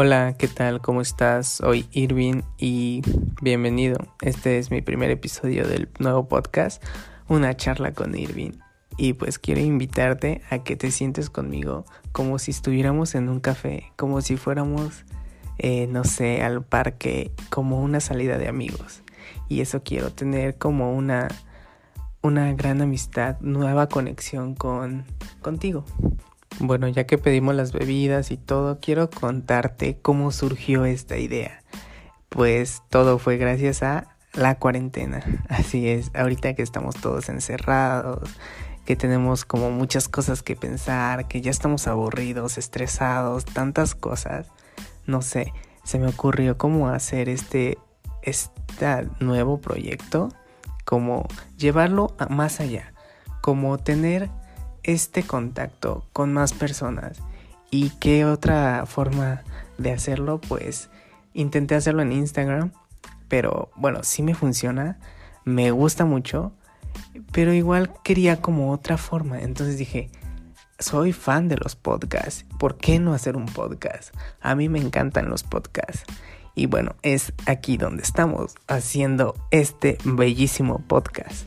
Hola, ¿qué tal? ¿Cómo estás? Soy Irving y bienvenido. Este es mi primer episodio del nuevo podcast, una charla con Irving. Y pues quiero invitarte a que te sientes conmigo como si estuviéramos en un café, como si fuéramos, eh, no sé, al parque, como una salida de amigos. Y eso quiero, tener como una, una gran amistad, nueva conexión con, contigo. Bueno, ya que pedimos las bebidas y todo, quiero contarte cómo surgió esta idea. Pues todo fue gracias a la cuarentena. Así es, ahorita que estamos todos encerrados, que tenemos como muchas cosas que pensar, que ya estamos aburridos, estresados, tantas cosas. No sé, se me ocurrió cómo hacer este, este nuevo proyecto, como llevarlo más allá, como tener este contacto con más personas. ¿Y qué otra forma de hacerlo? Pues intenté hacerlo en Instagram, pero bueno, sí me funciona, me gusta mucho, pero igual quería como otra forma. Entonces dije, soy fan de los podcasts, ¿por qué no hacer un podcast? A mí me encantan los podcasts. Y bueno, es aquí donde estamos haciendo este bellísimo podcast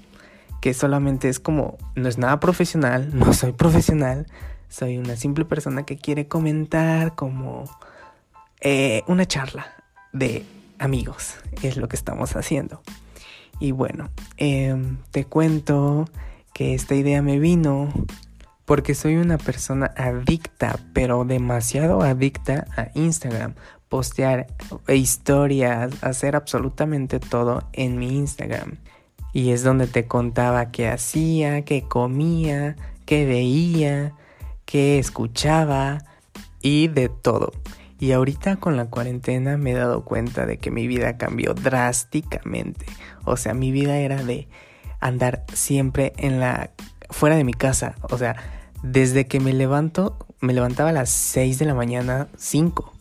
que solamente es como, no es nada profesional, no soy profesional, soy una simple persona que quiere comentar como eh, una charla de amigos, es lo que estamos haciendo. Y bueno, em, te cuento que esta idea me vino porque soy una persona adicta, pero demasiado adicta a Instagram. Postear historias, hacer absolutamente todo en mi Instagram. Y es donde te contaba qué hacía, qué comía, qué veía, qué escuchaba y de todo. Y ahorita con la cuarentena me he dado cuenta de que mi vida cambió drásticamente. O sea, mi vida era de andar siempre en la fuera de mi casa, o sea, desde que me levanto, me levantaba a las 6 de la mañana, 5.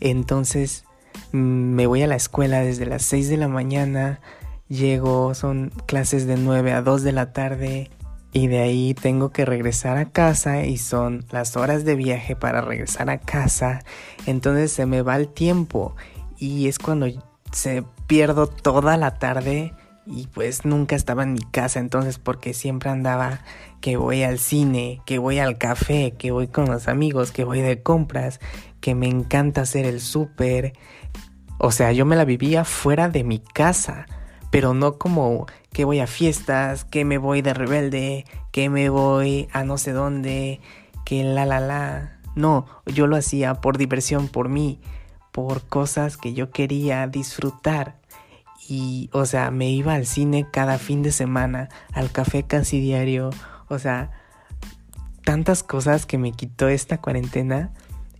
Entonces, mm, me voy a la escuela desde las 6 de la mañana, Llego, son clases de 9 a 2 de la tarde y de ahí tengo que regresar a casa y son las horas de viaje para regresar a casa. Entonces se me va el tiempo y es cuando se pierdo toda la tarde y pues nunca estaba en mi casa entonces porque siempre andaba que voy al cine, que voy al café, que voy con los amigos, que voy de compras, que me encanta hacer el súper. O sea, yo me la vivía fuera de mi casa pero no como que voy a fiestas, que me voy de rebelde, que me voy a no sé dónde, que la la la. No, yo lo hacía por diversión, por mí, por cosas que yo quería disfrutar. Y, o sea, me iba al cine cada fin de semana, al café casi diario, o sea, tantas cosas que me quitó esta cuarentena.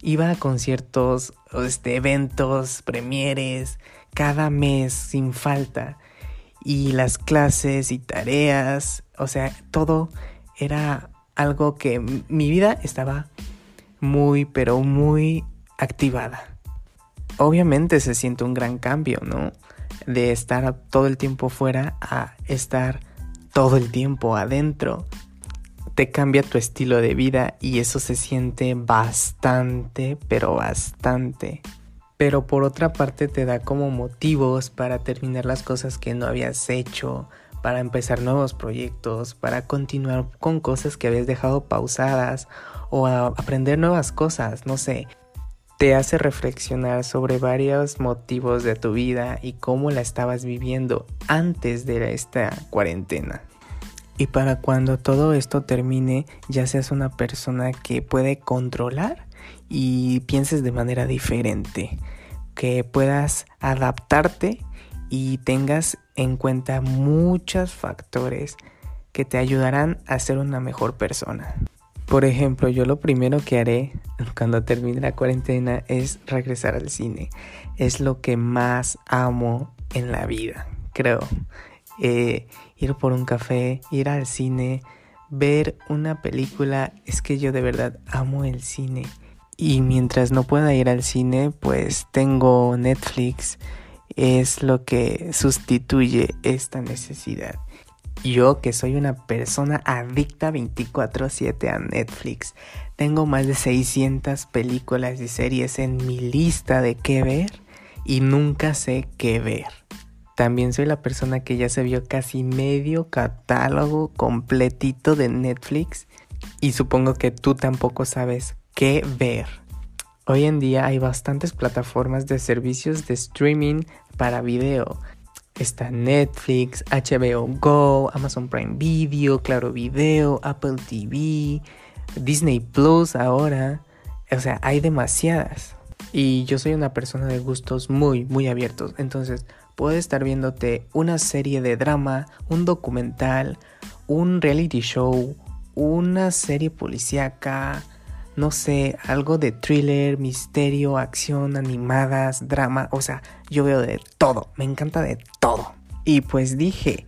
Iba a conciertos, este, eventos, premieres, cada mes sin falta y las clases y tareas, o sea, todo era algo que mi vida estaba muy, pero muy activada. Obviamente se siente un gran cambio, ¿no? De estar todo el tiempo fuera a estar todo el tiempo adentro. Te cambia tu estilo de vida y eso se siente bastante, pero bastante pero por otra parte te da como motivos para terminar las cosas que no habías hecho, para empezar nuevos proyectos, para continuar con cosas que habías dejado pausadas o aprender nuevas cosas, no sé. Te hace reflexionar sobre varios motivos de tu vida y cómo la estabas viviendo antes de esta cuarentena. Y para cuando todo esto termine, ya seas una persona que puede controlar y pienses de manera diferente, que puedas adaptarte y tengas en cuenta muchos factores que te ayudarán a ser una mejor persona. Por ejemplo, yo lo primero que haré cuando termine la cuarentena es regresar al cine. Es lo que más amo en la vida, creo. Eh, ir por un café, ir al cine, ver una película. Es que yo de verdad amo el cine. Y mientras no pueda ir al cine, pues tengo Netflix. Es lo que sustituye esta necesidad. Yo que soy una persona adicta 24/7 a Netflix. Tengo más de 600 películas y series en mi lista de qué ver y nunca sé qué ver. También soy la persona que ya se vio casi medio catálogo completito de Netflix y supongo que tú tampoco sabes qué ver. Hoy en día hay bastantes plataformas de servicios de streaming para video. Está Netflix, HBO Go, Amazon Prime Video, Claro Video, Apple TV, Disney Plus ahora. O sea, hay demasiadas. Y yo soy una persona de gustos muy, muy abiertos. Entonces, puedes estar viéndote una serie de drama, un documental, un reality show, una serie policíaca, no sé, algo de thriller, misterio, acción, animadas, drama, o sea, yo veo de todo, me encanta de todo. Y pues dije,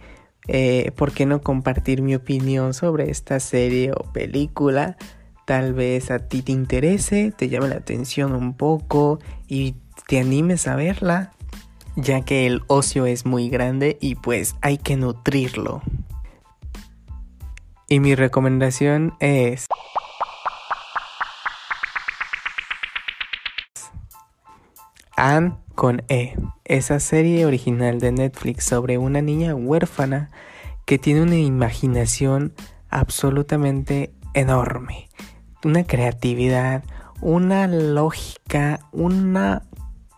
eh, ¿por qué no compartir mi opinión sobre esta serie o película? Tal vez a ti te interese, te llame la atención un poco y te animes a verla, ya que el ocio es muy grande y pues hay que nutrirlo. Y mi recomendación es... Anne con E, esa serie original de Netflix sobre una niña huérfana que tiene una imaginación absolutamente enorme, una creatividad, una lógica, una,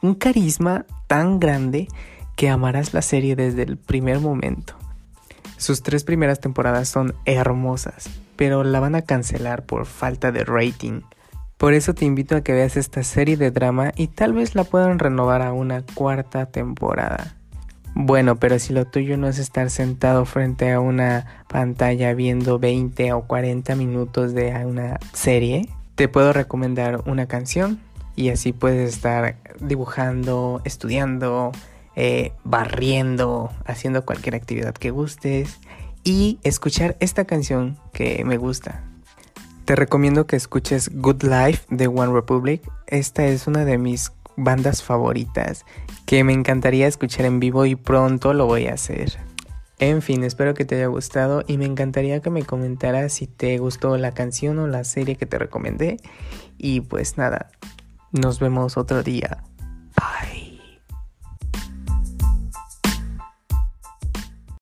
un carisma tan grande que amarás la serie desde el primer momento. Sus tres primeras temporadas son hermosas, pero la van a cancelar por falta de rating. Por eso te invito a que veas esta serie de drama y tal vez la puedan renovar a una cuarta temporada. Bueno, pero si lo tuyo no es estar sentado frente a una pantalla viendo 20 o 40 minutos de una serie, te puedo recomendar una canción y así puedes estar dibujando, estudiando, eh, barriendo, haciendo cualquier actividad que gustes y escuchar esta canción que me gusta. Te recomiendo que escuches Good Life de One Republic. Esta es una de mis bandas favoritas que me encantaría escuchar en vivo y pronto lo voy a hacer. En fin, espero que te haya gustado y me encantaría que me comentaras si te gustó la canción o la serie que te recomendé. Y pues nada, nos vemos otro día.